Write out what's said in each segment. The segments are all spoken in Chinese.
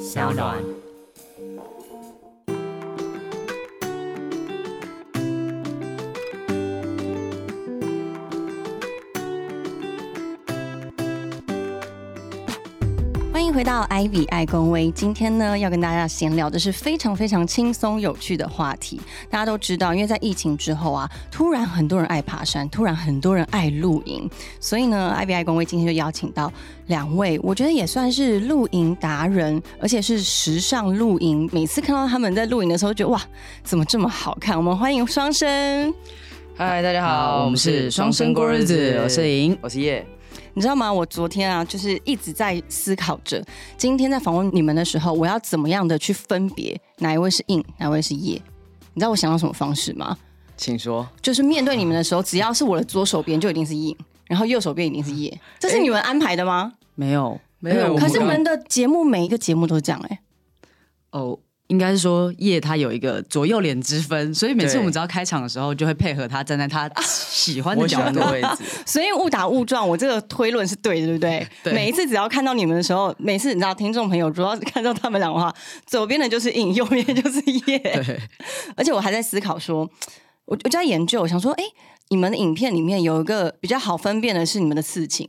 小暖。迎回到艾比爱公威。今天呢，要跟大家闲聊的是非常非常轻松有趣的话题。大家都知道，因为在疫情之后啊，突然很多人爱爬山，突然很多人爱露营，所以呢，艾比爱公威今天就邀请到两位，我觉得也算是露营达人，而且是时尚露营。每次看到他们在露营的时候，觉得哇，怎么这么好看？我们欢迎双生。嗨，大家好，好我们是双生过日子，我是莹。我是叶。你知道吗？我昨天啊，就是一直在思考着，今天在访问你们的时候，我要怎么样的去分别哪一位是硬，哪一位是叶？你知道我想到什么方式吗？请说。就是面对你们的时候，只要是我的左手边就一定是硬，然后右手边一定是 叶，这是你们安排的吗？没有，没有可是你们的节目每一个节目都是这样哎、哦，应该是说叶他有一个左右脸之分，所以每次我们只要开场的时候，就会配合他站在他喜欢的角度的。位置，所以误打误撞，我这个推论是对的，对不对？对每一次只要看到你们的时候，每次你知道，听众朋友主要是看到他们两个话，左边的就是影，右边就是叶。对，而且我还在思考说，我我就在研究，我想说，哎，你们的影片里面有一个比较好分辨的是你们的刺青。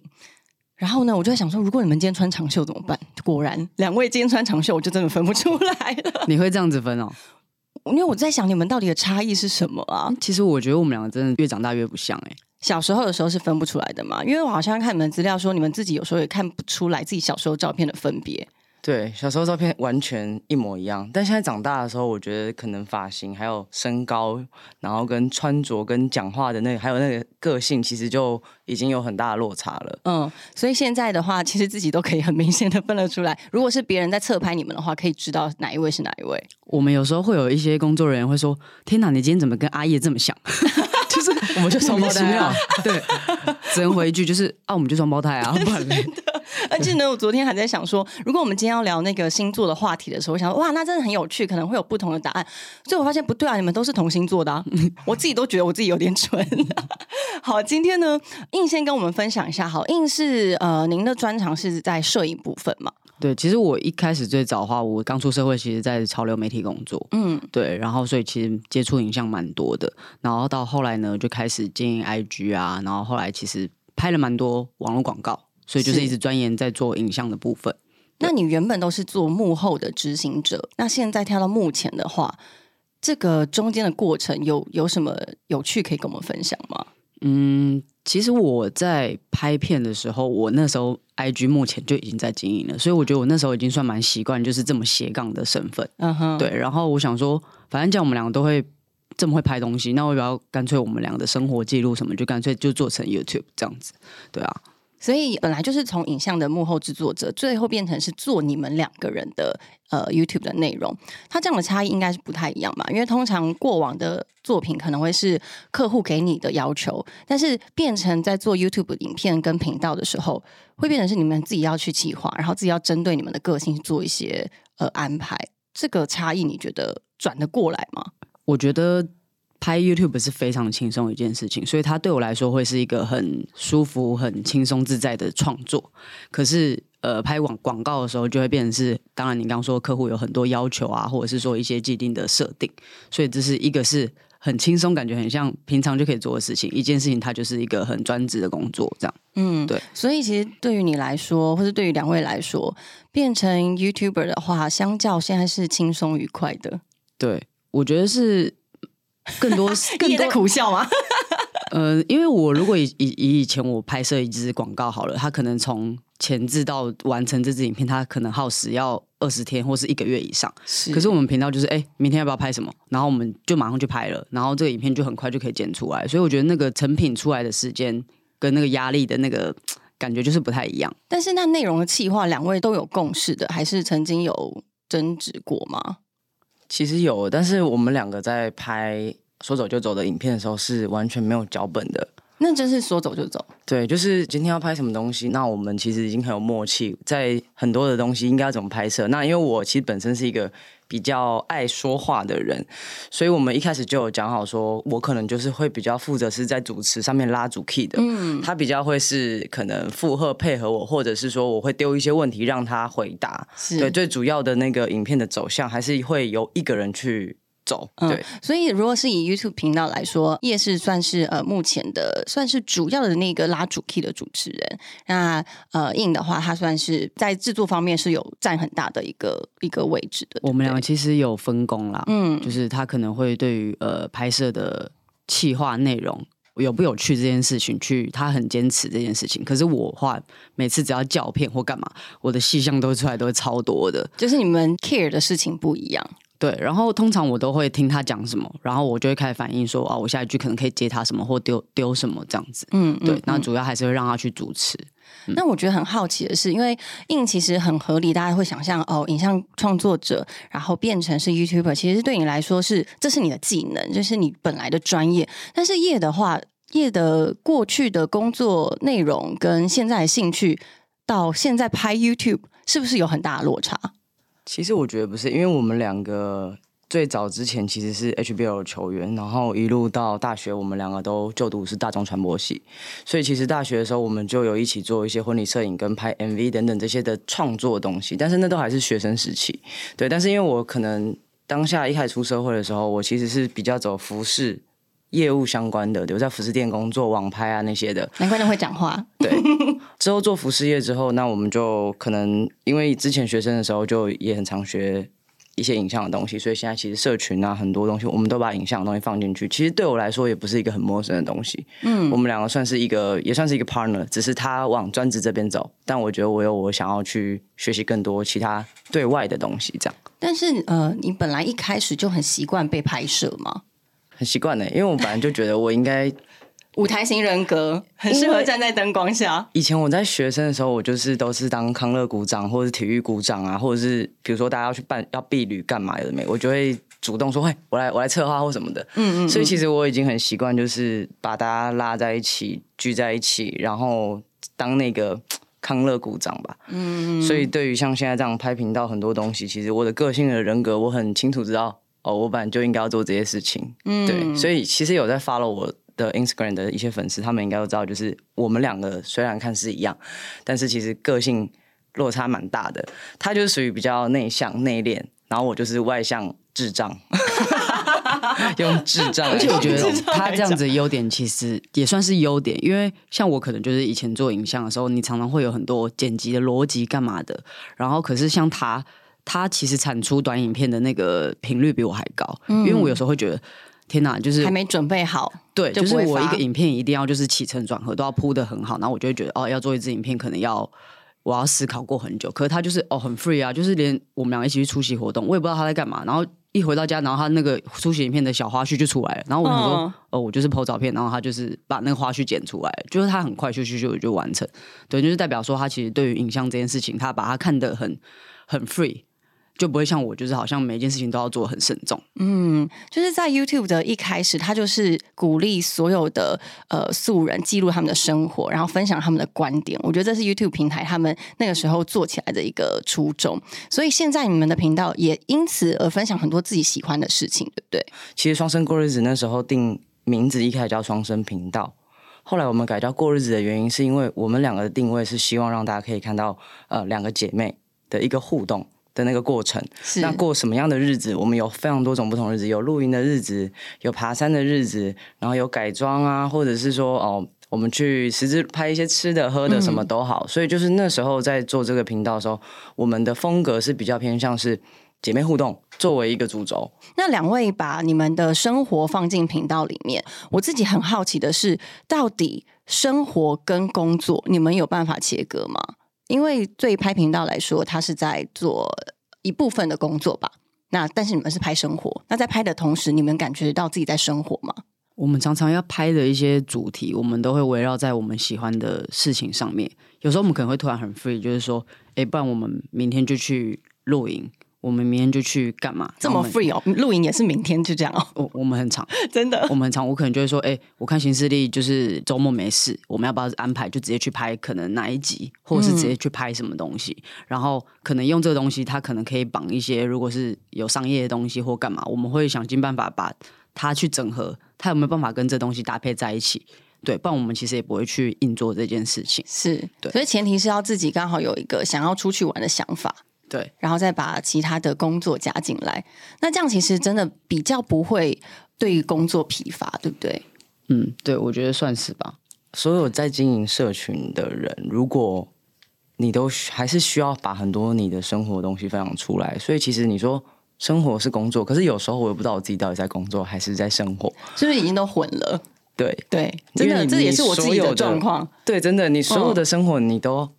然后呢，我就在想说，如果你们今天穿长袖怎么办？果然，两位今天穿长袖，我就真的分不出来了。你会这样子分哦？因为我在想，你们到底的差异是什么啊？其实我觉得我们两个真的越长大越不像哎、小时候的时候是分不出来的嘛？因为我好像看你们资料说，你们自己有时候也看不出来自己小时候照片的分别。对，小时候照片完全一模一样，但现在长大的时候，我觉得可能发型、还有身高，然后跟穿着、跟讲话的那个，还有那个个性，其实就已经有很大的落差了。嗯，所以现在的话，其实自己都可以很明显的分得出来。如果是别人在侧拍你们的话，可以知道哪一位是哪一位。我们有时候会有一些工作人员会说：“天哪，你今天怎么跟阿叶这么像？” 就是 我们就双胞胎啊，对，只能回一句就是啊，我们就双胞胎啊，不然嘞而且呢，我昨天还在想说，如果我们今天要聊那个星座的话题的时候，我想说哇，那真的很有趣，可能会有不同的答案。所以我发现不对啊，你们都是同星座的、啊，我自己都觉得我自己有点蠢。好，今天呢，印先跟我们分享一下，好，印是呃，您的专长是在摄影部分嘛？对，其实我一开始最早的话，我刚出社会，其实在潮流媒体工作，嗯，对，然后所以其实接触影像蛮多的，然后到后来呢，就开始经营 IG 啊，然后后来其实拍了蛮多网络广告，所以就是是一直钻研在做影像的部分。那你原本都是做幕后的执行者，那现在跳到幕前的话，这个中间的过程有有什么有趣可以跟我们分享吗？嗯，其实我在拍片的时候，我那时候 IG 目前就已经在经营了，所以我觉得我那时候已经算蛮习惯，就是这么斜杠的身份。嗯哼，对，然后我想说，反正这样我们两个都会这么会拍东西，那我要不要干脆我们两个的生活记录什么，就干脆就做成 YouTube 这样子，对啊。所以本来就是从影像的幕后制作者，最后变成是做你们两个人的呃 YouTube 的内容，它这样的差异应该是不太一样嘛？因为通常过往的作品可能会是客户给你的要求，但是变成在做 YouTube 影片跟频道的时候，会变成是你们自己要去计划，然后自己要针对你们的个性做一些呃安排。这个差异你觉得转得过来吗？我觉得拍 YouTube 是非常轻松的一件事情，所以它对我来说会是一个很舒服、很轻松自在的创作。可是，呃，拍广广告的时候就会变成是，当然你刚刚说客户有很多要求啊，或者是说一些既定的设定，所以这是一个是很轻松，感觉很像平常就可以做的事情。一件事情它就是一个很专职的工作，这样。嗯，对。所以其实对于你来说，或者对于两位来说，变成 YouTuber 的话，相较现在是轻松愉快的。对，我觉得是更多 更多苦笑吗？呃，因为我如果以以以以前我拍摄一支广告好了，它可能从前置到完成这支影片，它可能耗时要二十天或是一个月以上。是可是我们频道就是，哎、明天要不要拍什么？然后我们就马上去拍了，然后这个影片就很快就可以剪出来。所以我觉得那个成品出来的时间跟那个压力的那个 感觉就是不太一样。但是那内容的企划，两位都有共识的，还是曾经有争执过吗？其实有，但是我们两个在拍说走就走的影片的时候是完全没有脚本的。那真是说走就走。对，就是今天要拍什么东西，那我们其实已经很有默契，在很多的东西应该要怎么拍摄。那因为我其实本身是一个比较爱说话的人，所以我们一开始就有讲好说，我可能就是会比较负责是在主持上面拉主 key 的，嗯，他比较会是可能附和配合我，或者是说我会丢一些问题让他回答。对，最主要的那个影片的走向还是会由一个人去。走，对，所以如果是以 YouTube 频道来说，夜市算是呃目前的算是主要的那个拉主 key 的主持人。那呃印的话，他算是在制作方面是有占很大的一个一个位置的。我们两个其实有分工啦，嗯，就是他可能会对于呃拍摄的企划内容有不有趣这件事情，去他很坚持这件事情。可是我话每次只要叫片或干嘛，我的细项都出来都会超多的，就是你们 care 的事情不一样。对，然后通常我都会听他讲什么，然后我就会开始反应说，啊，我下一句可能可以接他什么，或丢丢什么这样子。嗯，对，那主要还是会让他去主持。那我觉得很好奇的是，因为印其实很合理，大家会想象哦，影像创作者，然后变成是 YouTuber，其实对你来说是这是你的技能，就是你本来的专业。但是叶的话，叶的过去的工作内容跟现在的兴趣，到现在拍 YouTube，是不是有很大的落差？其实我觉得不是，因为我们两个最早之前其实是 HBL 球员，然后一路到大学，我们两个都就读是大众传播系，所以其实大学的时候我们就有一起做一些婚礼摄影跟拍 MV 等等这些的创作东西，但是那都还是学生时期。对，但是因为我可能当下一开始出社会的时候，我其实是比较走服饰业务相关的，留在服饰店工作、网拍啊那些的。难怪你会讲话。对。之后做服饰业之后，那我们就可能因为之前学生的时候就也很常学一些影像的东西，所以现在其实社群啊很多东西，我们都把影像的东西放进去。其实对我来说也不是一个很陌生的东西。嗯，我们两个算是一个，也算是一个 partner，只是他往专职这边走，但我觉得我有我想要去学习更多其他对外的东西。这样。但是呃，你本来一开始就很习惯被拍摄吗？很习惯的，因为我本来就觉得我应该。舞台型人格很适合站在灯光下。以前我在学生的时候，我就是都是当康乐鼓掌，或者是体育鼓掌啊，或者是比如说大家要去办要避旅干嘛的没，我就会主动说：“嘿，我来我来策划或什么的。”嗯嗯。所以其实我已经很习惯，就是把大家拉在一起聚在一起，然后当那个康乐鼓掌吧。嗯嗯。所以对于像现在这样拍频道很多东西，其实我的个性的人格我很清楚知道哦，我本来就应该要做这些事情。嗯。对，所以其实有在 follow 我。的 Instagram 的一些粉丝，他们应该都知道，就是我们两个虽然看似一样，但是其实个性落差蛮大的。他就是属于比较内向内敛，然后我就是外向智障，用智障。而且我觉得他这样子优点其实也算是优点，因为像我可能就是以前做影像的时候，你常常会有很多剪辑的逻辑干嘛的，然后可是像他，他其实产出短影片的那个频率比我还高，因为我有时候会觉得。天哪，就是还没准备好，对，就是我一个影片一定要就是起承转合都要铺的很好，然后我就会觉得哦，要做一支影片可能要我要思考过很久。可是他就是哦很 free 啊，就是连我们两个一起去出席活动，我也不知道他在干嘛。然后一回到家，然后他那个出席影片的小花絮就出来了。然后我想说哦，我就是 po 照片，然后他就是把那个花絮剪出来，就是他很快就就就就完成。对，就是代表说他其实对于影像这件事情，他把它看得很很 free。就不会像我，就是好像每一件事情都要做很慎重。嗯，就是在 YouTube 的一开始，他就是鼓励所有的呃素人记录他们的生活，然后分享他们的观点。我觉得这是 YouTube 平台他们那个时候做起来的一个初衷。所以现在你们的频道也因此而分享很多自己喜欢的事情，对不对？其实双生过日子那时候定名字一开始叫双生频道，后来我们改叫过日子的原因，是因为我们两个的定位是希望让大家可以看到呃两个姐妹的一个互动。的那个过程，那过什么样的日子？我们有非常多种不同日子，有露营的日子，有爬山的日子，然后有改装啊，或者是说哦，我们去实质拍一些吃的喝的，什么都好。所以就是那时候在做这个频道的时候，我们的风格是比较偏向是姐妹互动作为一个主轴。那两位把你们的生活放进频道里面，我自己很好奇的是，到底生活跟工作，你们有办法切割吗？因为对拍频道来说，他是在做一部分的工作吧。那但是你们是拍生活，那在拍的同时，你们感觉到自己在生活吗？我们常常要拍的一些主题，我们都会围绕在我们喜欢的事情上面。有时候我们可能会突然很 free，就是说，哎，不然我们明天就去露营，我们明天就去干嘛？这么 free 哦，露营也是明天就这样哦。我我们很长，真的，我们很长。我可能就会说，哎，我看新势力就是周末没事，我们要不要安排就直接去拍可能哪一集，或者是直接去拍什么东西？然后可能用这个东西，它可能可以绑一些，如果是有商业的东西或干嘛，我们会想尽办法把它去整合，它有没有办法跟这东西搭配在一起？对，不然我们其实也不会去硬做这件事情。是，对，所以前提是要自己刚好有一个想要出去玩的想法。对，然后再把其他的工作加进来，那这样其实真的比较不会对工作疲乏，对不对？嗯，对，我觉得算是吧。所有在经营社群的人，如果你都还是需要把很多你的生活东西分享出来，所以其实你说生活是工作，可是有时候我也不知道我自己到底在工作还是在生活，是不是已经都混了？对对，真的，这也是我自己的状况。对，真的，你所有的生活你都。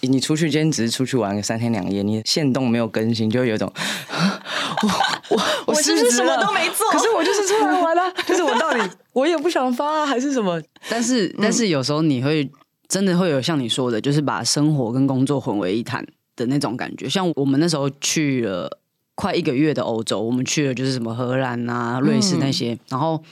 你出去今天只是出去玩个三天两夜，你线动没有更新，就会有种 我我我是不是什么都没做？可是我就是出来玩啊，就是我到底我也不想发啊，还是什么？但是但是有时候你会真的会有像你说的，就是把生活跟工作混为一谈的那种感觉。像我们那时候去了快一个月的欧洲，我们去了就是什么荷兰啊、瑞士那些，然后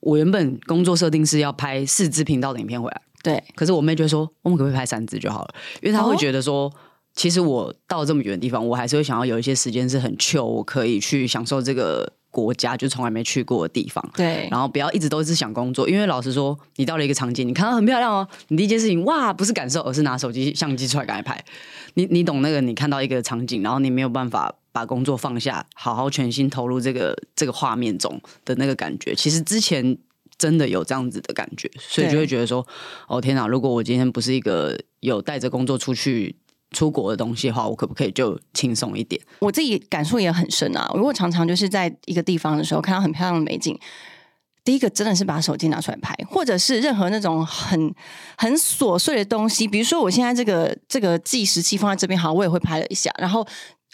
我原本工作设定是要拍四支频道的影片回来。对，可是我妹就会说，我们可不可以拍三支就好了？因为她会觉得说，其实我到这么远的地方，我还是会想要有一些时间是很 chill，我可以去享受这个国家就从来没去过的地方。对，然后不要一直都是想工作，因为老实说，你到了一个场景，你看到很漂亮哦，你第一件事情哇，不是感受，而是拿手机相机出来赶快拍。你你懂那个？你看到一个场景，然后你没有办法把工作放下，好好全心投入这个这个画面中的那个感觉，其实之前。真的有这样子的感觉，所以就会觉得说：“哦天哪！如果我今天不是一个有带着工作出去出国的东西的话，我可不可以就轻松一点？”我自己感触也很深啊！如果常常就是在一个地方的时候看到很漂亮的美景，第一个真的是把手机拿出来拍，或者是任何那种很很琐碎的东西，比如说我现在这个这个计时器放在这边，好，我也会拍了一下，然后。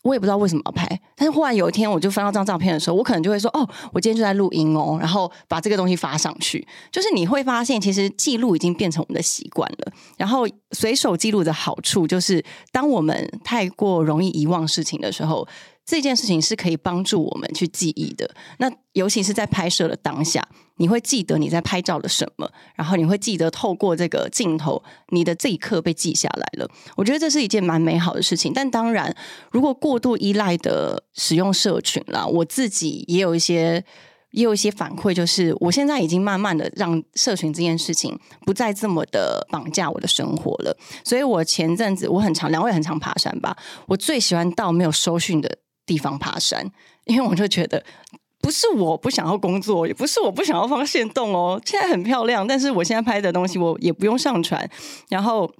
我也不知道为什么要拍，但是忽然有一天，我就翻到这张照片的时候，我可能就会说：“哦，我今天就在录音哦。”然后把这个东西发上去。就是你会发现，其实记录已经变成我们的习惯了。然后随手记录的好处就是，当我们太过容易遗忘事情的时候。这件事情是可以帮助我们去记忆的。那尤其是在拍摄的当下，你会记得你在拍照的什么，然后你会记得透过这个镜头，你的这一刻被记下来了。我觉得这是一件蛮美好的事情。但当然，如果过度依赖的使用社群啦，我自己也有一些也有一些反馈，就是我现在已经慢慢的让社群这件事情不再这么的绑架我的生活了。所以我前阵子我很常两位很常爬山吧，我最喜欢到没有收讯的。地方爬山，因为我就觉得不是我不想要工作，也不是我不想要放线动哦。现在很漂亮，但是我现在拍的东西我也不用上传，然后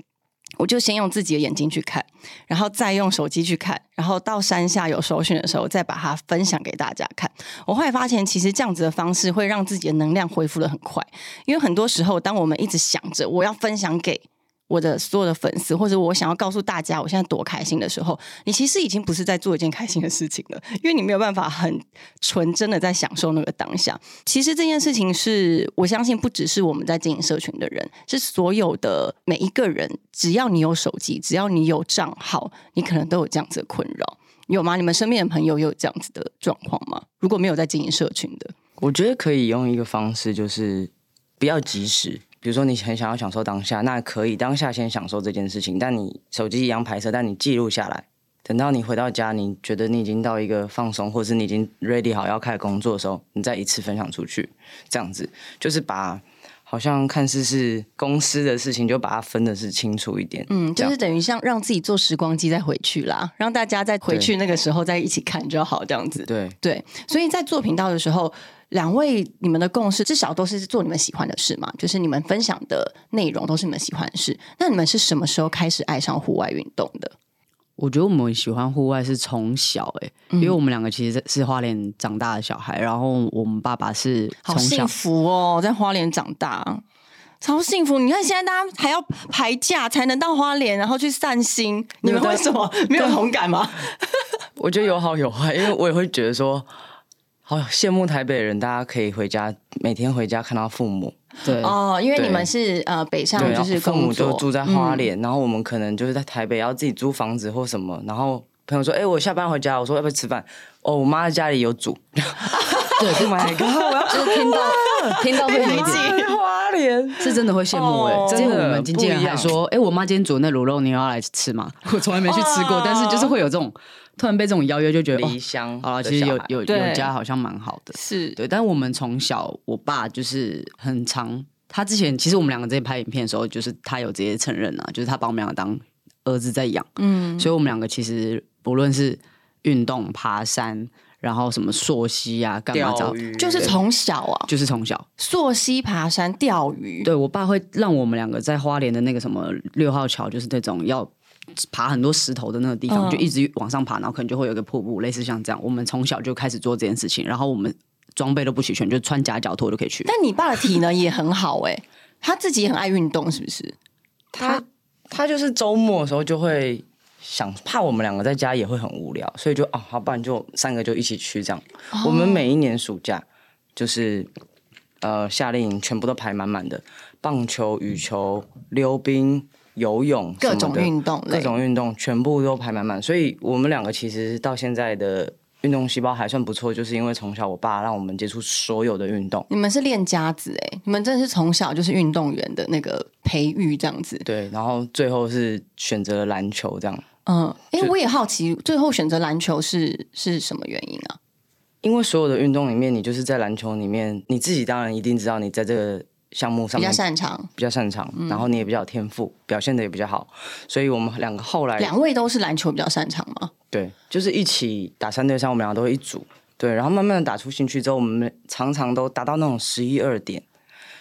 我就先用自己的眼睛去看，然后再用手机去看，然后到山下有首选的时候再把它分享给大家看。我后来发现，其实这样子的方式会让自己的能量恢复的很快，因为很多时候当我们一直想着我要分享给。我的所有的粉丝，或者我想要告诉大家我现在多开心的时候，你其实已经不是在做一件开心的事情了，因为你没有办法很纯真的在享受那个当下。其实这件事情是我相信不只是我们在经营社群的人，是所有的每一个人，只要你有手机，只要你有账号，你可能都有这样子的困扰，有吗？你们身边的朋友有这样子的状况吗？如果没有在经营社群的，我觉得可以用一个方式，就是不要及时。比如说你很想要享受当下，那可以当下先享受这件事情。但你手机一样拍摄，但你记录下来，等到你回到家，你觉得你已经到一个放松，或者是你已经 ready 好要开始工作的时候，你再一次分享出去。这样子就是把好像看似是公司的事情，就把它分的是清楚一点。嗯，就是等于像让自己做时光机再回去啦，让大家再回去那个时候再一起看就好，这样子。对对，所以在做频道的时候。两位，你们的共识至少都是做你们喜欢的事嘛？就是你们分享的内容都是你们喜欢的事。那你们是什么时候开始爱上户外运动的？我觉得我们喜欢户外是从小哎，因为我们两个其实是花莲长大的小孩，然后我们爸爸是好幸福哦，在花莲长大，超幸福。你看现在大家还要排假才能到花莲，然后去散心，你们为什么没有同感吗？我觉得有好有坏，因为我也会觉得说。好羡慕台北人，大家可以回家，每天回家看到父母。对哦，因为你们是呃北上，就是父母就住在花莲，然后我们可能就是在台北要自己租房子或什么，然后朋友说：“哎、我下班回家，我说要不要吃饭？哦，我妈在家里有煮。对，Oh my god！我要就是听到听到会有一点。在花莲，是真的会羡慕哎、哦真的，我们经纪人不一样还说，哎、我妈今天煮的那卤肉，你要来吃吗？我从来没去吃过，哦但是就是会有这种突然被这种邀约，就觉得哦离，乡好了，其实有有有家好像蛮好的，是。对。但是我们从小，我爸就是很长，他之前其实我们两个在拍影片的时候，就是他有直接承认啊，就是他把我们两个当儿子在养，嗯，所以我们两个其实不论是运动、爬山，然后什么溯溪啊，干嘛找，钓鱼。就是从小啊，就是从小。溯溪、爬山、钓鱼，对我爸会让我们两个在花莲的那个什么六号桥，就是那种要爬很多石头的那个地方，嗯就一直往上爬，然后可能就会有一个瀑布，类似像这样。我们从小就开始做这件事情，然后我们装备都不齐全，就穿夹脚拖就可以去。但你爸的体能也很好哎、他自己也很爱运动，是不是？他他就是周末的时候就会想，怕我们两个在家也会很无聊，所以就哦，好，不然就三个就一起去这样。我们每一年暑假就是呃夏令营全部都排满满的，棒球、羽球、溜冰、游泳各种运动各种运动全部都排满满，所以我们两个其实到现在的。运动细胞还算不错，就是因为从小我爸让我们接触所有的运动，你们是练家子哎、你们真的是从小就是运动员的那个培育这样子。对，然后最后是选择了篮球这样。嗯，哎、就我也好奇，最后选择篮球是是什么原因啊？因为所有的运动里面，你就是在篮球里面，你自己当然一定知道你在这个项目上比较擅长，比较擅长，然后你也比较有天赋，表现的也比较好，所以我们两个后来两位都是篮球比较擅长吗？对，就是一起打三对三，我们两个都会一组，对，然后慢慢的打出兴趣之后，我们常常都达到那种十一二点，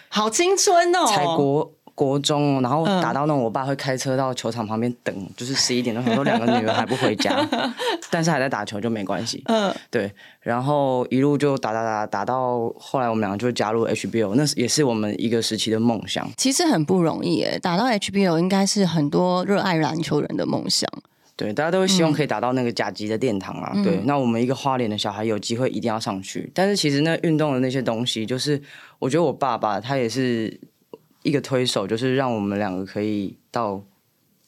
好青春哦！才国国中哦，然后嗯打到那种我爸会开车到球场旁边等，就是十一点钟，想说两个女儿还不回家，但是还在打球就没关系，嗯，对，然后一路就打打打打到后来，我们两个就加入 HBO，那是也是我们一个时期的梦想。其实很不容易诶，打到 HBO 应该是很多热爱篮球人的梦想。对，大家都会希望可以打到那个甲级的殿堂啊。对，那我们一个花莲的小孩有机会一定要上去。但是其实那运动的那些东西，就是我觉得我爸爸他也是一个推手，就是让我们两个可以到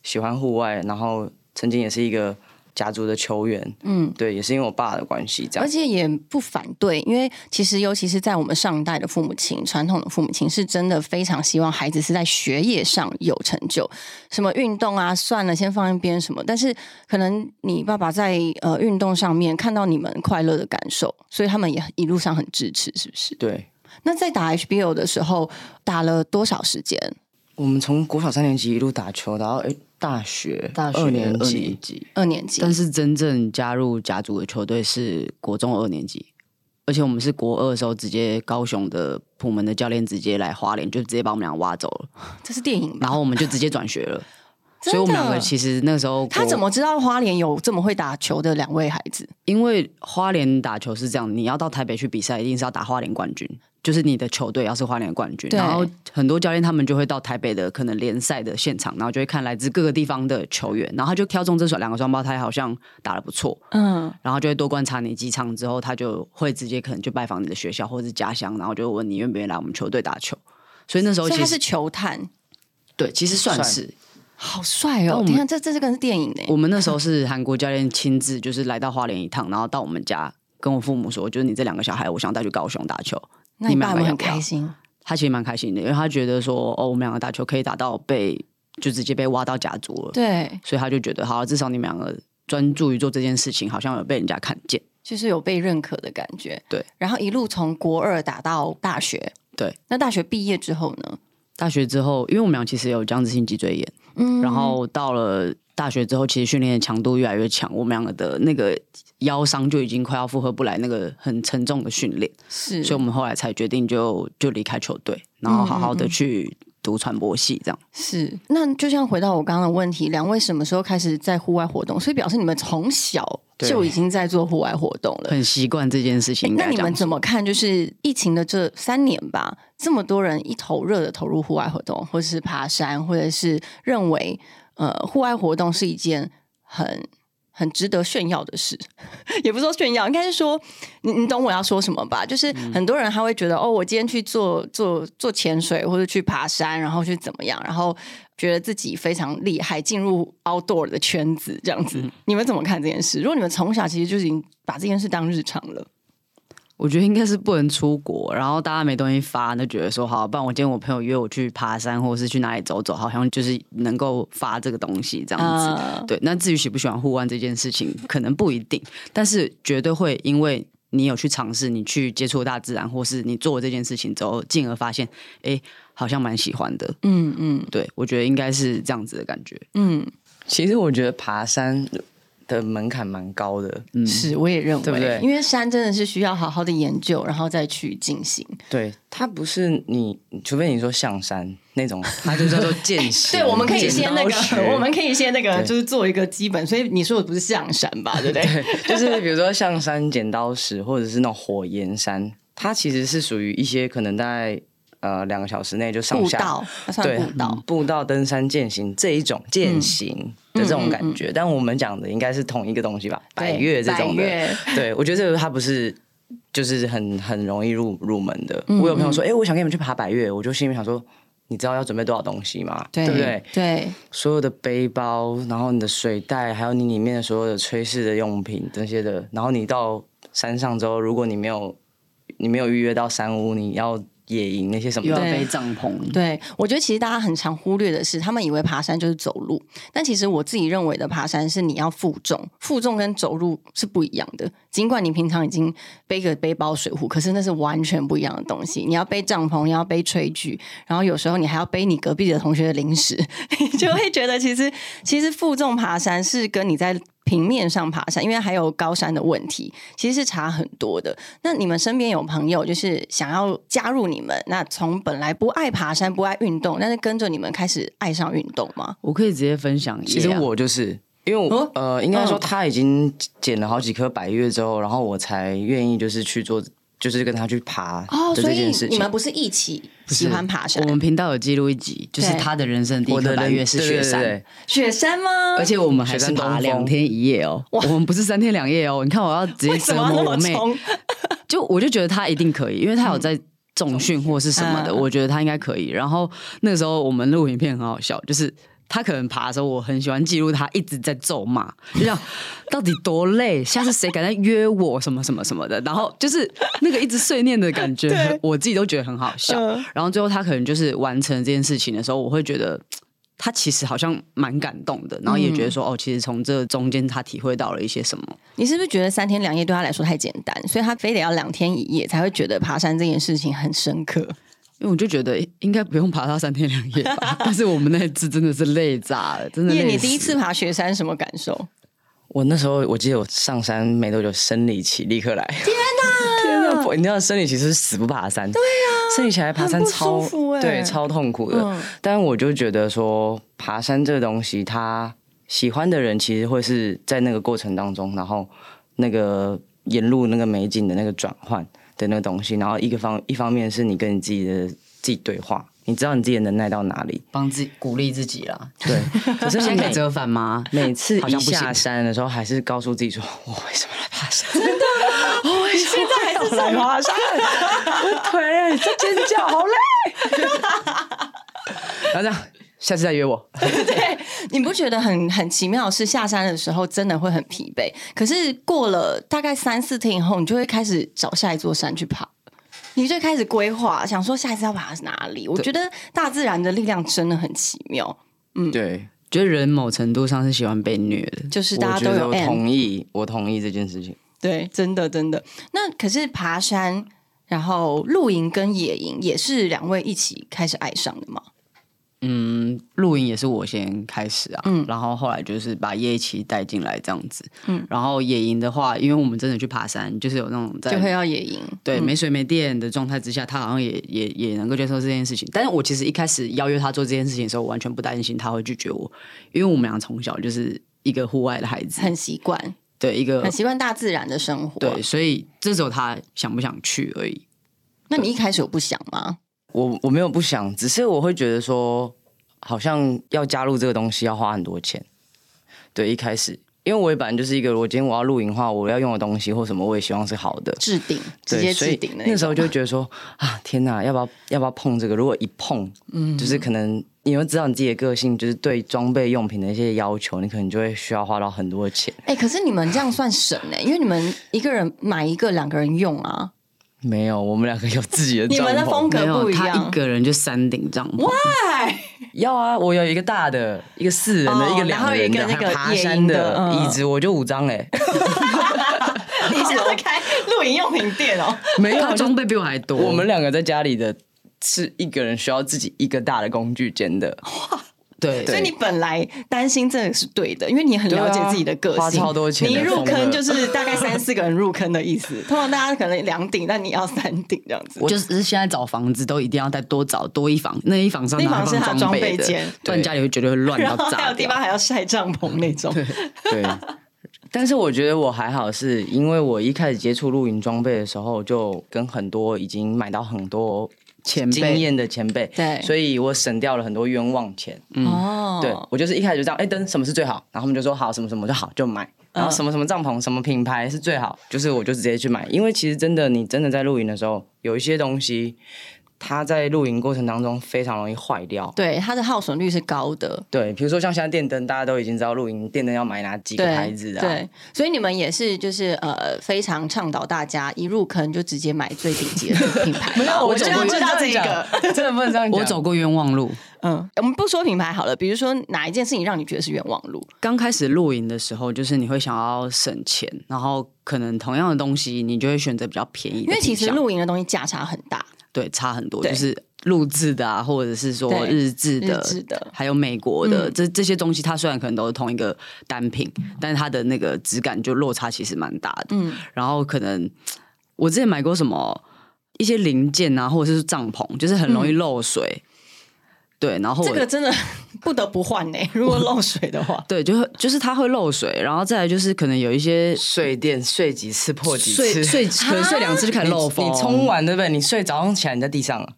喜欢户外，然后曾经也是一个家族的球员。嗯，对，也是因为我爸的关系这样。而且也不反对，因为其实尤其是在我们上一代的父母亲，传统的父母亲是真的非常希望孩子是在学业上有成就，什么运动啊，算了，先放一边什么。但是可能你爸爸在呃运动上面看到你们快乐的感受，所以他们也一路上很支持，是不是？对，那在打 HBO 的时候，打了多少时间？我们从国小三年级一路打球，打到哎大学大学二年二级年，级，二年级。但是真正加入甲组的球队是国中二年级，而且我们是国二的时候，直接高雄的普门的教练直接来花莲，就直接把我们俩挖走了，这是电影？然后我们就直接转学了。所以我们两个其实那时候他怎么知道花莲有这么会打球的两位孩子？因为花莲打球是这样，你要到台北去比赛，一定是要打花莲冠军，就是你的球队要是花莲冠军。然后很多教练他们就会到台北的可能联赛的现场，然后就会看来自各个地方的球员，然后他就挑中这双两个双胞胎好像打的不错，嗯，然后就会多观察你几场之后，他就会直接可能就拜访你的学校或者是家乡，然后就问你愿不愿意来我们球队打球。所以那时候其实他是球探，对，其实算是好帅哦！那我们天啊，这这是个是电影呢。我们那时候是韩国教练亲自就是来到花莲一趟，然后到我们家跟我父母说，就是你这两个小孩，我想带去高雄打球。那你们爸有没有很开心？他其实蛮开心的，因为他觉得说，哦，我们两个打球可以打到被就直接被挖到甲组了，对，所以他就觉得，好，至少你们两个专注于做这件事情，好像有被人家看见。就是有被认可的感觉。对，然后一路从国二打到大学。对，那大学毕业之后呢？大学之后，因为我们俩其实有僵直性脊椎炎，嗯然后到了大学之后，其实训练的强度越来越强，我们两个的那个腰伤就已经快要负荷不来那个很沉重的训练，是，所以我们后来才决定就就离开球队，然后好好嗯的去读传播系这样。是。那就像回到我刚刚的问题，两位什么时候开始在户外活动？所以表示你们从小就已经在做户外活动了。很习惯这件事情，那你们怎么看？就是疫情的这三年吧，这么多人一头热的投入户外活动，或者是爬山，或者是认为呃户外活动是一件很很值得炫耀的事，也不是说炫耀，应该是说你你懂我要说什么吧？就是很多人他会觉得哦，我今天去做做做潜水，或者去爬山，然后去怎么样，然后觉得自己非常厉害，进入 outdoor 的圈子这样子。你们怎么看这件事？如果你们从小其实就已经把这件事当日常了，我觉得应该是不能出国，然后大家没东西发，就觉得说好，不然我今天我朋友约我去爬山，或者是去哪里走走，好像就是能够发这个东西这样子。啊对，那至于喜不喜欢户外这件事情，可能不一定，但是绝对会因为你有去尝试，你去接触大自然，或是你做这件事情之后，进而发现，哎，好像蛮喜欢的。嗯嗯对，我觉得应该是这样子的感觉。嗯，其实我觉得爬山的门槛蛮高的，嗯，是，我也认为，对不对因为山真的是需要好好的研究，然后再去进行。对，它不是你，除非你说象山那种，它就叫做践行。对，我们可以先那个，我们可以先那个，就是做一个基本。所以你说的不是象山吧？对不对？就是比如说象山、剪刀石，或者是那种火焰山，它其实是属于一些可能在呃两个小时内就上下步道，步道。步道、登山、践行这一种践行的这种感觉。但我们讲的应该是同一个东西吧？百越这种的，对我觉得这个它不是。就是很很容易入入门的。我有朋友说：“哎、我想跟你们去爬百越。”我就心里想说：“你知道要准备多少东西吗？对不对？对，所有的背包，然后你的水袋，还有你里面的所有的炊事的用品这些的，然后你到山上之后，如果你没有你没有预约到山屋，你要野营那些什么的，又要背帐篷，对，我觉得其实大家很常忽略的是，他们以为爬山就是走路，但其实我自己认为的爬山是你要负重，负重跟走路是不一样的。尽管你平常已经背个背包、水壶，可是那是完全不一样的东西。你要背帐篷，你要背炊具，然后有时候你还要背你隔壁的同学的零食，你 就会觉得其实其实负重爬山是跟你在平面上爬山，因为还有高山的问题，其实是差很多的。那你们身边有朋友就是想要加入你们，那从本来不爱爬山、不爱运动，但是跟着你们开始爱上运动吗？我可以直接分享一下。其实我就是因为我、哦呃，应该说嗯他已经捡了好几颗百月之后，然后我才愿意就是去做，就是跟他去爬哦，所以。你们不是一起喜欢爬山我？们频道有记录一集，就是他的人生第一我的人个百月是雪山，雪山吗？而且我们还是雪山爬两天一夜哦，我们不是三天两夜哦。你看我要直接折磨我妹，就我就觉得他一定可以，因为他有在重训或是什么的，嗯我觉得他应该可以。然后那个时候我们录影片很好笑，就是。他可能爬的时候，我很喜欢记录他一直在咒骂，就像到底多累，下次谁敢再约我什么什么什么的，然后就是那个一直碎念的感觉，我自己都觉得很好笑。嗯然后最后他可能就是完成这件事情的时候，我会觉得他其实好像蛮感动的，然后也觉得说、哦，其实从这中间他体会到了一些什么。你是不是觉得三天两夜对他来说太简单，所以他非得要两天一夜才会觉得爬山这件事情很深刻？因为我就觉得应该不用爬到三天两夜吧，但是我们那一次真的是累炸了，真的累死。你第一次爬雪山什么感受？我那时候我记得我上山没多久，生理期立刻来。天哪！天哪！你知道生理期是死不爬山，对呀、生理期来爬山超舒服欸对超痛苦的。嗯但我就觉得说，爬山这个东西，他喜欢的人其实会是在那个过程当中，然后那个沿路那个美景的那个转换的那个东西，然后一个方一方面是你跟你自己的自己对话，你知道你自己的能耐到哪里，帮自己鼓励自己啦。对。可是你每现在可以折返吗？每次一好像不下山的时候，还是告诉自己说：“我为什么来爬山？你现在还是来爬山，我腿在尖叫，好累。”然后这样，下次再约我。对，你不觉得很很奇妙是，下山的时候真的会很疲惫，可是过了大概三四天以后，你就会开始找下一座山去爬。你就开始规划，想说下一次要爬哪里。我觉得大自然的力量真的很奇妙，嗯对，觉得人某程度上是喜欢被虐的。就是大家都有同意，我同意这件事情。对，真的真的。那可是爬山，然后露营跟野营也是两位一起开始爱上的吗？嗯，露营也是我先开始啊，嗯然后后来就是把叶一起带进来这样子，嗯然后野营的话，因为我们真的去爬山，就是有那种在就会要野营，对，嗯没水没电的状态之下，他好像也也也能够接受这件事情。但是我其实一开始邀约他做这件事情的时候，我完全不担心他会拒绝我，因为我们俩从小就是一个户外的孩子，很习惯，对一个很习惯大自然的生活。对，，所以这时候他想不想去而已。那你一开始有不想吗？我我没有不想，只是我会觉得说，好像要加入这个东西要花很多钱。对，一开始，因为我也本来就是一个，我今天我要露营的话，我要用的东西或什么，我也希望是好的。置顶，直对，接置顶的那时候就觉得说啊，天哪，要不要要不要碰这个？如果一碰，嗯，就是可能你会知道你自己的个性，就是对装备用品的一些要求，你可能就会需要花到很多的钱。哎、可是你们这样算省哎、因为你们一个人买一个，两个人用啊，没有，我们两个有自己的你们的风格不一样他一。个人就三顶帐篷，哎，要啊，我有一个大的，一个四人的，哦一个两人的，然后有一个那个爬野山营的嗯椅子，我就五张哎、你现在开露营用品店哦？没有他装备比我还多。我们两个在家里的是一个人需要自己一个大的工具间的，对，所以你本来担心这个是对的，因为你很了解自己的个性，啊花超多钱你一入坑就是大概三四个人入坑的意思，通常大家可能两顶，但你要三顶这样子。我就是现在找房子都一定要再多找多一房，那一房上那一房是他装装备间，不然家里会绝对会乱到然后还。有地方还要晒帐篷那种，对。但是我觉得我还好，是因为我一开始接触露营装备的时候，就跟很多已经买到很多前辈经验的前辈，对所以我省掉了很多冤枉钱。哦，对我就是一开始就这样，哎，灯什么是最好？然后他们就说好，什么什么就好就买。然后什么什么帐篷、什么品牌是最好，就是我就直接去买。因为其实真的，你真的在露营的时候，有一些东西，它在露营过程当中非常容易坏掉。对，它的耗损率是高的。对，比如说像现在电灯，大家都已经知道露营电灯要买哪几个牌子的、啊。对，所以你们也是就是呃非常倡导大家一入坑就直接买最顶级的品牌。没有，我就要知道这个。真的不能这样讲。我走过冤枉路。嗯，我们不说品牌好了，比如说哪一件事情让你觉得是冤枉路？刚开始露营的时候，就是你会想要省钱，然后可能同样的东西，你就会选择比较便宜的。因为其实露营的东西价差很大，对差很多，就是录制的啊，或者是说日制的，日的还有美国的、嗯这这些东西，它虽然可能都是同一个单品，但是它的那个质感就落差其实蛮大的。嗯，然后可能我之前买过什么一些零件啊，或者是帐篷，就是很容易漏水。对，然后我这个真的 不得不换呢、如果漏水的话，对，就会就是它会漏水，然后再来就是可能有一些睡垫睡几次破几次，睡睡可能睡两次就开始漏风。你冲完对不对？你睡早上起来你在地上。了，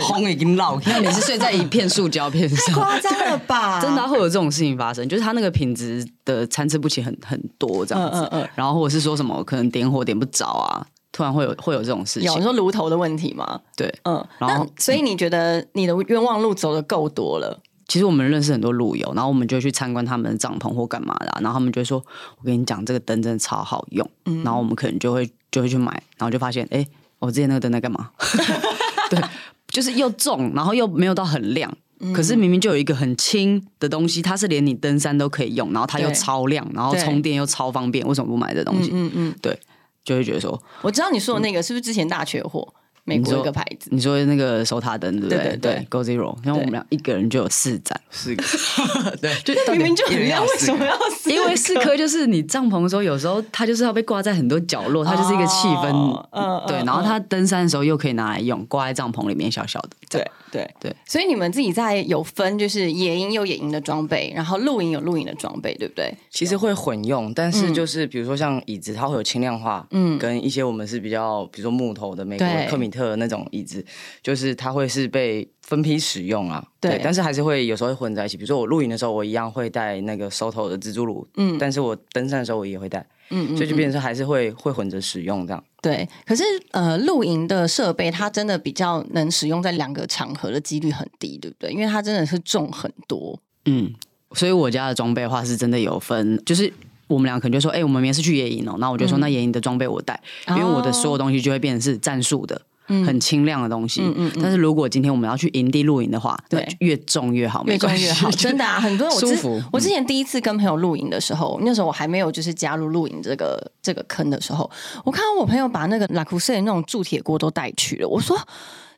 红已经落那你是睡在一片塑胶片上，夸张了吧？真的啊、会有这种事情发生，就是它那个品质的参差不齐很很多这样子，嗯嗯嗯。然后或者是说什么可能点火点不着啊，突然会有会有这种事情有你，说炉头的问题吗？对。嗯，然后所以你觉得你的冤枉路走的够多了？其实我们认识很多路友，然后我们就去参观他们的帐篷或干嘛的啊、然后他们就会说：“我跟你讲，这个灯真的超好用。嗯然后我们可能就会就会去买，然后就发现，哎，我之前那个灯在干嘛？对，就是又重，然后又没有到很亮。嗯可是明明就有一个很轻的东西，它是连你登山都可以用，然后它又超亮，然后充电又超方便，为什么不买这东西？嗯嗯，对，就会觉得说，我知道你说的那个是不是之前大缺货？美国一个牌子，你说那个手塔灯对不对？对？对对。Go Zero，然后我们俩一个人就有四盏，四个，对，就明明就很亮，为什么要因为四颗就是你帐篷的时候，有时候它就是要被挂在很多角落，它就是一个气氛，对。嗯然后它登山的时候又可以拿来用，挂在帐篷里面小小的，对对对。所以你们自己在有分，就是野营有野营的装备，然后露营有露营的装备，对不对？其实会混用，但是就是比如说像椅子，它会有轻量化，嗯嗯，跟一些我们是比较，比如说木头的美国对的科米特那种椅子，就是它会是被分批使用啊，对但是还是会有时候会混在一起。比如说我露营的时候，我一样会带那个 Soto 的蜘蛛炉，嗯嗯，但是我登山的时候我也会带，嗯嗯所以就变成还是会会混着使用这样。对，可是呃，露营的设备它真的比较能使用在两个场合的几率很低，对不对？因为它真的是重很多。嗯。所以我家的装备的话是真的有分，就是。我们俩可能就说，哎、我们明天是去野营哦，那我就说，那野营的装备我带，因为我的所有东西就会变成是战术的，很清亮的东西。嗯嗯嗯但是如果今天我们要去营地露营的话，对越重越好，越重越好，真的啊！很多人我之舒服我之前第一次跟朋友露营的时候，那时候我还没有就是加入露营这个这个坑的时候，我看到我朋友把那个拉库塞那种铸铁锅都带去了，我说。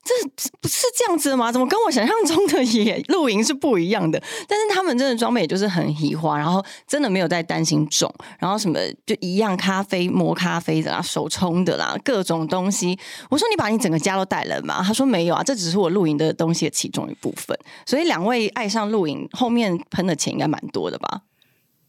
这不是这样子的吗？怎么跟我想象中的野露营是不一样的？但是他们真的装备也就是很移花，然后真的没有在担心重，然后什么就一样咖啡磨咖啡的啦，手冲的啦，各种东西。我说你把你整个家都带了吗？他说没有啊，这只是我露营的东西的其中一部分。所以两位爱上露营，后面喷的钱应该蛮多的吧？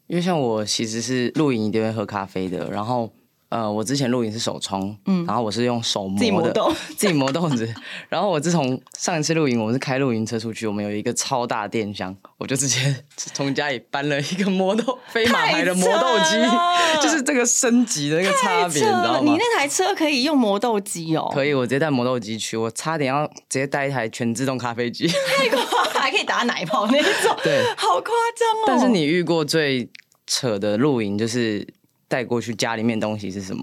因为像我其实是露营一定会喝咖啡的，然后呃，我之前录影是手冲，嗯，然后我是用手磨自己磨的，豆 自己磨豆子。然后我自从上一次露营，我们是开露营车出去，我们有一个超大电箱，我就直接 从家里搬了一个磨豆飞马牌的磨豆机就是这个升级的那个差别，你知道吗？你那台车可以用磨豆机哦，可以，我直接带磨豆机去，我差点要直接带一台全自动咖啡机。太夸，还可以打奶泡那种，对，好夸张哦。但是你遇过最扯的露营，就是带过去家里面东西是什么？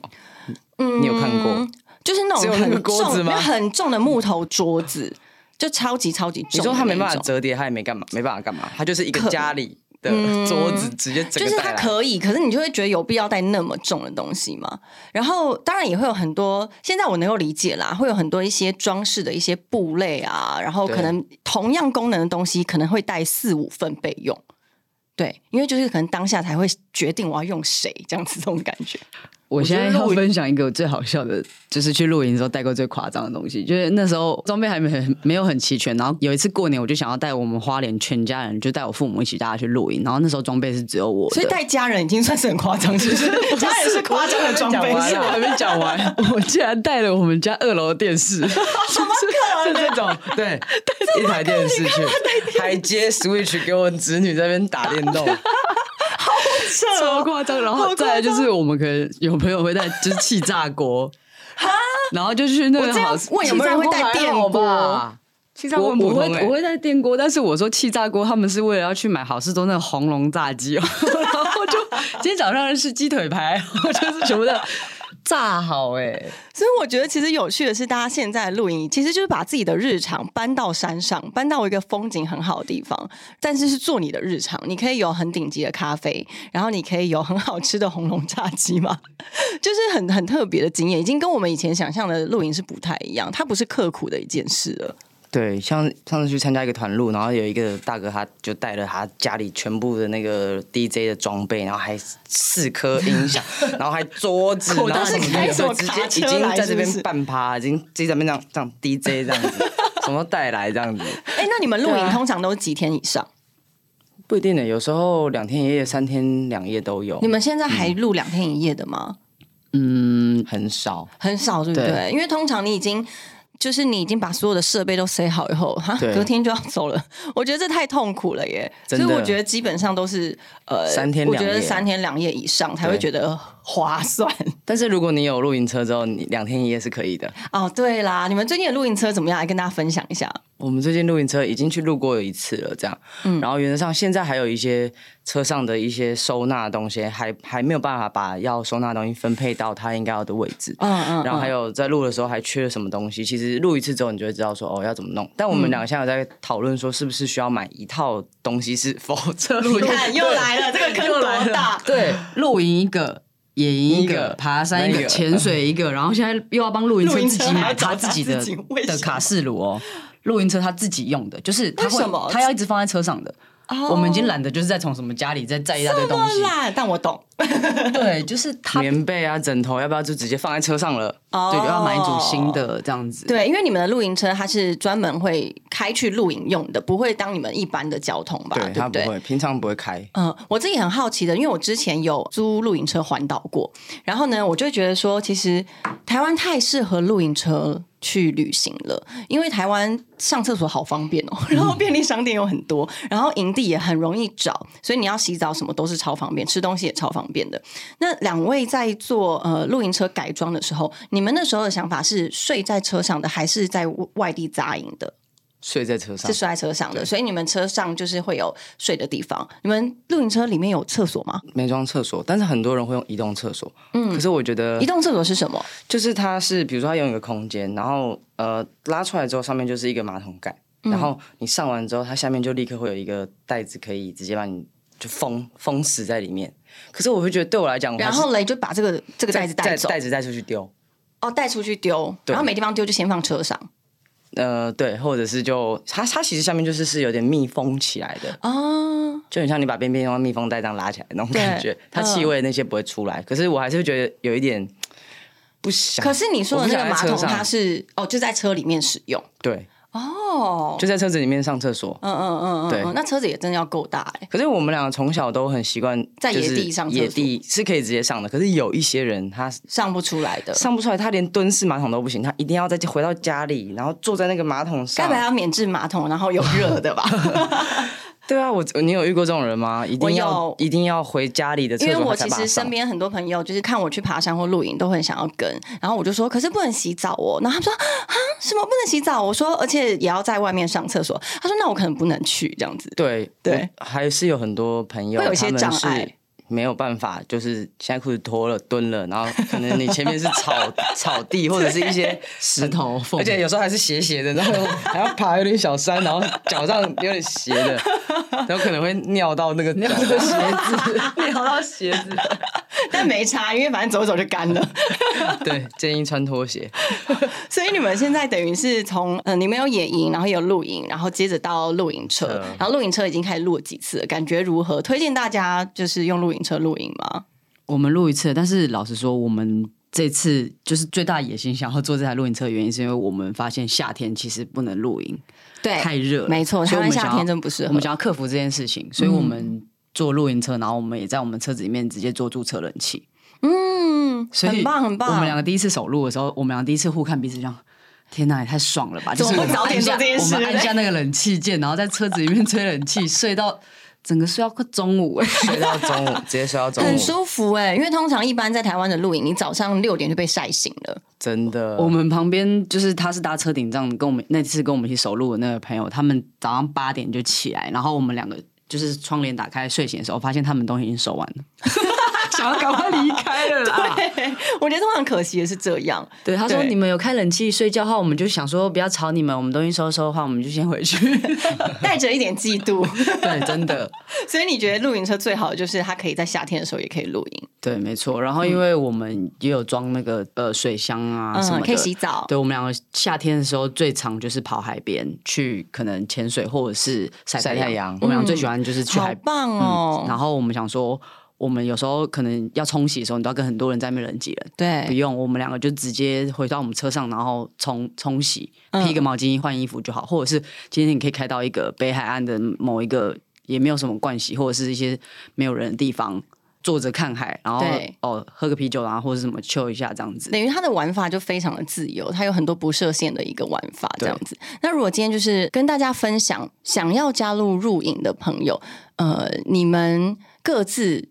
你有看过？就是那种很重、很重的木头桌子，就超级超级重。你说他没办法，折叠，他也没干嘛，没办法干嘛，他就是一个家里的桌子，直接整就是它个带来。可以，可是你就会觉得有必要带那么重的东西吗？然后当然也会有很多，现在我能够理解啦，会有很多一些装饰的一些布类啊，然后可能同样功能的东西可能会带四五份备用。对，因为就是可能当下才会决定我要用谁这样子这种感觉。我现在要分享一个最好笑的，就是去露营的时候带过最夸张的东西，就是那时候装备还没很没有很齐全，然后有一次过年我就想要带我们花莲全家人，就带我父母一起大家去露营，然后那时候装备是只有我的，所以带家人已经算是很夸张，是不是？家人是夸张的装备，不是我还没讲完，我竟然带了我们家二楼的电视，什么可能？是这种，对，一台电视去，还接 Switch 给我侄女在那边打电动，超夸张。然后再来就是我们可能有朋友会带就是气炸锅，然后就去那个好问有没有人会带电锅吧？气炸锅很普通欸会我会带电锅，但是我说气炸锅，他们是为了要去买好事多那个红龙炸鸡哦，然后就今天早上是鸡腿排，我就是全部的炸好哎、所以我觉得其实有趣的是，大家现在露营其实就是把自己的日常搬到山上，搬到一个风景很好的地方，但是是做你的日常。你可以有很顶级的咖啡，然后你可以有很好吃的红龙炸鸡嘛，就是很很特别的经验，已经跟我们以前想象的露营是不太一样，它不是刻苦的一件事了。对，像上次去参加一个团录，然后有一个大哥，他就带了他家里全部的那个 DJ 的装备，然后还四颗音响，然后还桌子，然后什么是开什么的直接已经在这边半趴，已经直接在那边这样这样 DJ 这样子，什么都带来这样子，哎，那你们露营通常都是几天以上？不一定的，有时候两天一夜、三天两夜都有你，们现在还录两天一夜的吗？嗯，很少。很少，对不对？对因为通常你已经。就是你已经把所有的设备都塞好以后，哈，隔天就要走了。我觉得这太痛苦了耶，所以我觉得基本上都是呃三天我觉得三天两夜以上才会觉得划算。但是如果你有露营车之后，你两天一夜是可以的。哦，对啦，你们最近的露营车怎么样？来跟大家分享一下。我们最近露营车已经去露过一次了，这样，嗯然后原则上现在还有一些车上的一些收纳的东西，还还没有办法把要收纳的东西分配到它应该要的位置。嗯嗯，然后还有有在录的时候还缺了什么东西，其实录一次之后你就会知道说哦要怎么弄。但我们两个现在有在讨论说是不是需要买一套东西是否车录你看又来了，这个坑多大？对，露营一个。野营一个，爬山一个，潜水一个，然后现在又要帮露营车自己买他自己的的卡式炉哦。露营车他自己用的，就是他会他要一直放在车上的。哦我们已经懒得就是再从什么家里再载一大堆东西。烂，但我懂。对，就是他，棉被啊枕头要不要就直接放在车上了？哦就要买一组新。的这样子。对，因为你们的露营车它是专门会开去露营用的，不会当你们一般的交通吧？对不对？它不会，平常不会开。嗯，我自己很好奇的，因为我之前有租露营车环岛过，然后呢，我就会觉得说，其实台湾太适合露营车去旅行了，因为台湾上厕所好方便哦，然后便利商店有很多，然后营地也很容易找，所以你要洗澡什么都是超方便，吃东西也超方便的。那两位在做呃露营车改装的时候，你们那时候的想法是睡在车上的，还是在外地扎营的？睡在车上是，睡在车上的，所以你们车上就是会有睡的地方。你们露营车里面有厕所吗？没装厕所，但是很多人会用移动厕所。嗯，可是我觉得移动厕所是什么？就是它是，比如说它有一个空间，然后呃拉出来之后，上面就是一个马桶盖，嗯然后你上完之后，它下面就立刻会有一个袋子，可以直接把你就封封死在里面。可是我会觉得对我来讲，然后嘞，就把这个这个袋子带走，袋子带出去丢。哦，带出去丢，然后没地方丢就先放车上。呃，对，或者是就它它其实下面就是是有点密封起来的，哦，就很像你把边边用密封袋这样拉起来那种感觉，它嗯气味那些不会出来。可是我还是会觉得有一点不想。可是你说的那个马桶，它是哦，就在车里面使用。对，哦，就在车子里面上厕所。嗯嗯嗯嗯，对嗯那车子也真的要够大哎。可是我们两个从小都很习惯在野地上野地是可以直接上的。可是有一些人他上不出来的，上不出来，他连蹲式马桶都不行，他一定要再回到家里，然后坐在那个马桶该上不会。要免治马桶，然后有热的吧？对啊，我你有遇过这种人吗？一定要有一定要回家里的厕因为我其实身边很多朋友就是看我去爬山或露营，都很想要跟，然后我就说，可是不能洗澡哦。然后他们说啊，什么不能洗澡？我说，而且也要在外面上厕所。他说，那我可能不能去这样子。对对还是有很多朋友会有一些障碍没有办法，就是现在裤子脱了蹲了，然后可能你前面是草草地或者是一些石头缝，而且有时候还是斜斜的，然后还要爬有点小山，然后脚上有点斜的，然后可能会尿到那个 尿到鞋子。尿到鞋子，但没差，因为反正走一走就干了。对，建议穿拖鞋。所以你们现在等于是从呃，你们有野营，然后有露营，然后接着到露营车车，然后露营车已经开始录了几次了，感觉如何？推荐大家就是用露营车露营吗？我们录一次，但是老实说，我们这次就是最大野心想要做这台露营车的原因，是因为我们发现夏天其实不能露营，对，太热了，没错，台湾夏所以我们想要天真不适合。我们想要克服这件事情，所以我们做露营车，然后我们也在我们车子里面直接做住车冷气，嗯，所以很棒很棒。我们两个第一次首录的时候，我们两个第一次互看彼此，这样。天呐，也太爽了吧！就是我们早点按下做这件事我们按下那个冷气键，然后在车子里面 吹冷气，睡到整个睡到快中午哎、睡到中午，直接睡到中午很，舒服哎、因为通常一般在台湾的露营，你早上六点就被晒醒了。真的。我们旁边就是他是搭车顶帐，跟我们那次跟我们一起走路的那个朋友，他们早上八点就起来，然后我们两个就是窗帘打开睡醒的时候，发现他们东西已经收完了，想要赶快离开了啦。我觉得通常可惜的是这样，对，他说你们有开冷气睡觉的话，我们就想说不要吵你们，我们东西收收的话，我们就先回去。带着一点嫉妒。对，真的，所以你觉得露营车最好的就是它可以在夏天的时候也可以露营，对，没错。然后因为我们也有装那个呃水箱啊什么嗯，可以洗澡。对我们两个夏天的时候最常就是跑海边去，可能潜水或者是晒晒太阳我们俩最喜欢就是去海好棒哦！然后我们想说，我们有时候可能要冲洗的时候，你都要跟很多人在那边人挤人。不，用，我们两个就直接回到我们车上，然后冲冲洗，嗯披个毛巾换衣服就好。或者是今天你可以开到一个北海岸的某一个也没有什么惯洗，或者是一些没有人的地方，坐着看海，然后哦喝个啤酒啊，或者什么 chill 一下这样子。等于它的玩法就非常的自由，它有很多不设限的一个玩法，这样子。那如果今天就是跟大家分享想要加入入营的朋友，呃，你们各自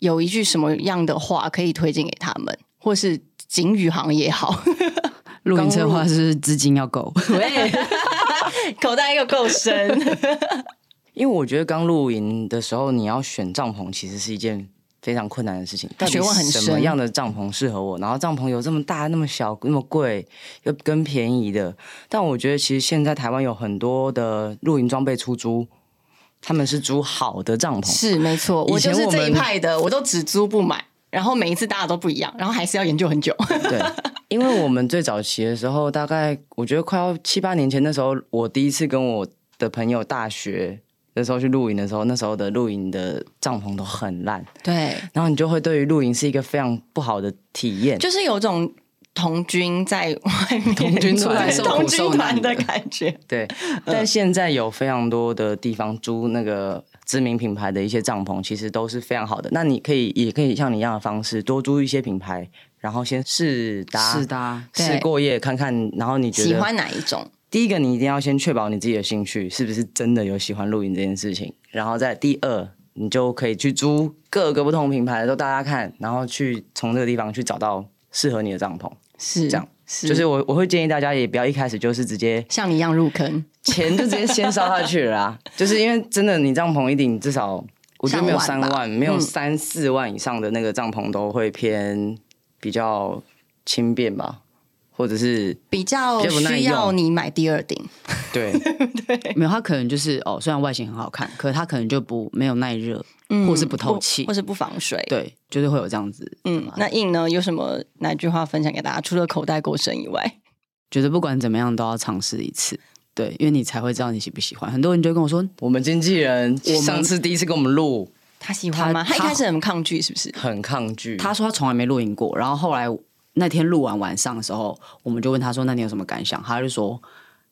有一句什么样的话可以推荐给他们，或是景宇行也好，露营车的话是资金要够，喂，口袋又够深，因为我觉得刚露营的时候，你要选帐篷，其实是一件非常困难的事情。到底学问很深什么样的帐篷适合我？然后帐篷有这么大、那么小、那么贵，又跟便宜的。但我觉得其实现在台湾有很多的露营装备出租，他们是租好的帐篷。是没错，我就是这一派的，我都只租不买。然后每一次大家都不一样，然后还是要研究很久。对，因为我们最早期的时候，大概我觉得快要七八年前，那时候我第一次跟我的朋友大学的时候去露营的时候，那时候的露营的帐篷都很烂，对，然后你就会对于露营是一个非常不好的体验。就是有种童军在外面童军团童军团的的感觉。对，但现在有非常多的地方租那个知名品牌的一些帐篷，其实都是非常好的。那你可以也可以像你一样的方式，多租一些品牌，然后先试搭、是的啊，对试过夜看看，然后你觉得喜欢哪一种？第一个，你一定要先确保你自己的兴趣是不是真的有喜欢露营这件事情，然后再第二，你就可以去租各个不同品牌的都大家看，然后去从这个地方去找到适合你的帐篷。是这样，是。就是我我会建议大家也不要一开始就是直接像你一样入坑，钱就直接先烧下去了啦，就是因为真的你帐篷一顶至少我觉得没有三万，没有嗯。三四万以上的那个帐篷都会偏比较轻便吧，或者是比较需要你买第二顶。对 对没有，它可能就是哦，虽然外形很好看，可是它可能就不没有耐热，嗯或是不透气或是不防水。，对，就是会有这样子。嗯，那印呢有什么哪句话分享给大家？除了口袋够深以外，觉得不管怎么样都要尝试一次，对，因为你才会知道你喜不喜欢。很多人就跟我说，我们经纪人我上次第一次跟我们录，他喜欢吗？他他一开始很抗拒，是不是？很抗拒。他说他从来没露营过，然后后来那天录完晚上的时候，我们就问他说：“那你有什么感想？”他就说：“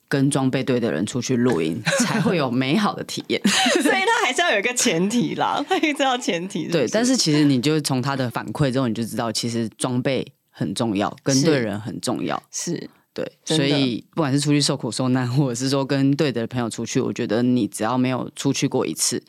跟装备队的人出去露营，才会有美好的体验。所以他还是要有一个前提啦，他一直要前提对，但是其实你就从他的反馈之后，你就知道其实装备很重要，跟对人很重要。是对，所以不管是出去受苦受难，或者是说跟对的朋友出去，我觉得你只要没有出去过一次，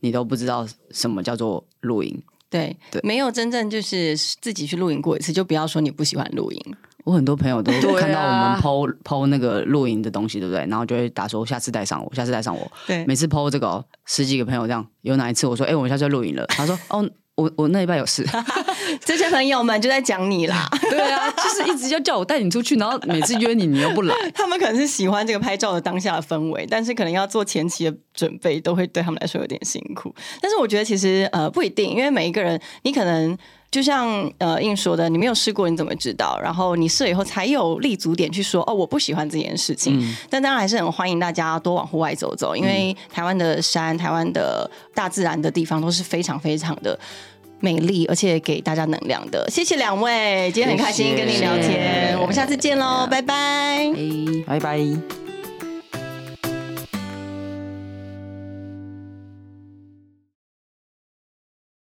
你都不知道什么叫做露营。对对没有真正就是自己去露营过一次，就不要说你不喜欢露营。我很多朋友都看到我们 PO PO 那个露营的东西，对不对？然后就会打说下次带上我，下次带上我。对每次 PO 这个、哦、十几个朋友这样，有哪一次我说，哎、我们下次要露营了？他说，哦，我我那一半有事。这些朋友们就在讲你啦，对啊，就是一直要叫我带你出去，然后每次约你，你又不来。他们可能是喜欢这个拍照的当下的氛围，但是可能要做前期的准备，都会对他们来说有点辛苦。但是我觉得其实呃不一定，因为每一个人你可能。就像呃硬说的，你没有试过你怎么知道？然后你试了以后才有立足点去说哦，我不喜欢这件事情。但当然还是很欢迎大家多往户外走走，因为台湾的山、台湾的大自然的地方都是非常非常的美丽，而且给大家能量的。谢谢两位，今天很开心跟你聊谢天，谢我们下次见喽，拜拜。哎拜拜。